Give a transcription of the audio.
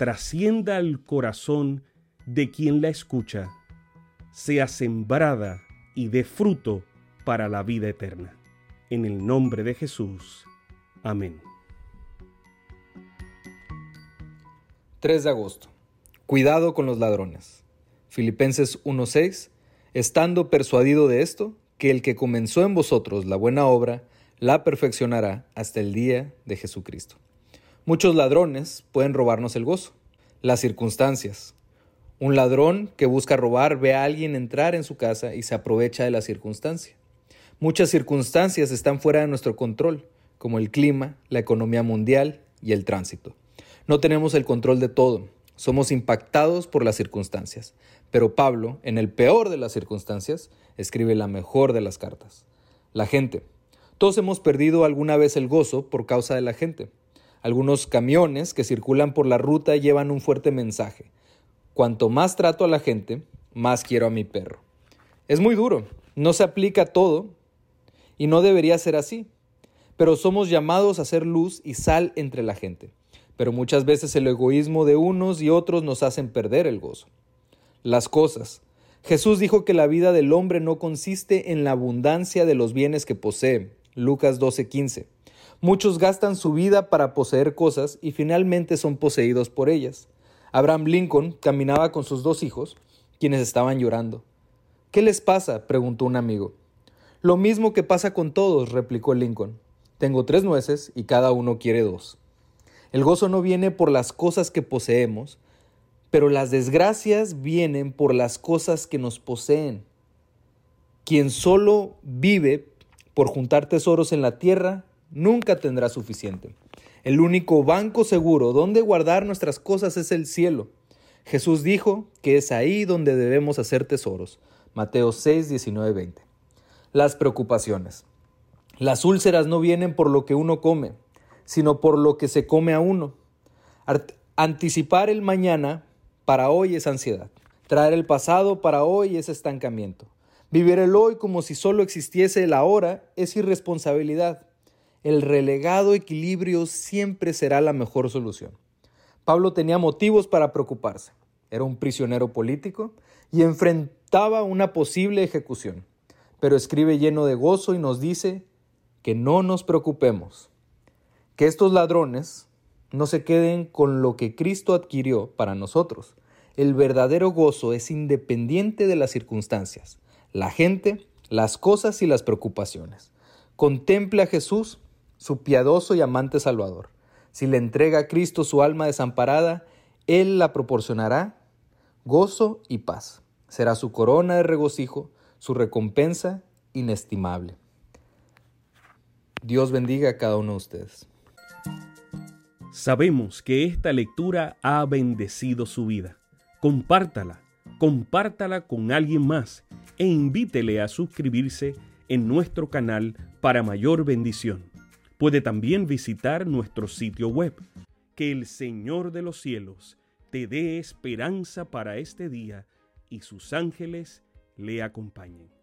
trascienda al corazón de quien la escucha, sea sembrada y dé fruto para la vida eterna. En el nombre de Jesús. Amén. 3 de agosto. Cuidado con los ladrones. Filipenses 1:6. Estando persuadido de esto, que el que comenzó en vosotros la buena obra, la perfeccionará hasta el día de Jesucristo. Muchos ladrones pueden robarnos el gozo, las circunstancias. Un ladrón que busca robar ve a alguien entrar en su casa y se aprovecha de la circunstancia. Muchas circunstancias están fuera de nuestro control, como el clima, la economía mundial y el tránsito. No tenemos el control de todo, somos impactados por las circunstancias. Pero Pablo, en el peor de las circunstancias, escribe la mejor de las cartas. La gente. Todos hemos perdido alguna vez el gozo por causa de la gente. Algunos camiones que circulan por la ruta llevan un fuerte mensaje. Cuanto más trato a la gente, más quiero a mi perro. Es muy duro, no se aplica todo, y no debería ser así. Pero somos llamados a ser luz y sal entre la gente. Pero muchas veces el egoísmo de unos y otros nos hacen perder el gozo. Las cosas. Jesús dijo que la vida del hombre no consiste en la abundancia de los bienes que posee. Lucas 12:15. Muchos gastan su vida para poseer cosas y finalmente son poseídos por ellas. Abraham Lincoln caminaba con sus dos hijos, quienes estaban llorando. ¿Qué les pasa? preguntó un amigo. Lo mismo que pasa con todos, replicó Lincoln. Tengo tres nueces y cada uno quiere dos. El gozo no viene por las cosas que poseemos, pero las desgracias vienen por las cosas que nos poseen. Quien solo vive por juntar tesoros en la tierra, nunca tendrá suficiente. El único banco seguro donde guardar nuestras cosas es el cielo. Jesús dijo que es ahí donde debemos hacer tesoros. Mateo 6, 19, 20 las preocupaciones. Las úlceras no vienen por lo que uno come, sino por lo que se come a uno. Anticipar el mañana para hoy es ansiedad. Traer el pasado para hoy es estancamiento. Vivir el hoy como si solo existiese el ahora es irresponsabilidad. El relegado equilibrio siempre será la mejor solución. Pablo tenía motivos para preocuparse. Era un prisionero político y enfrentaba una posible ejecución pero escribe lleno de gozo y nos dice que no nos preocupemos, que estos ladrones no se queden con lo que Cristo adquirió para nosotros. El verdadero gozo es independiente de las circunstancias, la gente, las cosas y las preocupaciones. Contemple a Jesús, su piadoso y amante Salvador. Si le entrega a Cristo su alma desamparada, Él la proporcionará gozo y paz. Será su corona de regocijo, su recompensa inestimable. Dios bendiga a cada uno de ustedes. Sabemos que esta lectura ha bendecido su vida. Compártala, compártala con alguien más e invítele a suscribirse en nuestro canal para mayor bendición. Puede también visitar nuestro sitio web. Que el Señor de los cielos te dé esperanza para este día y sus ángeles le acompañen.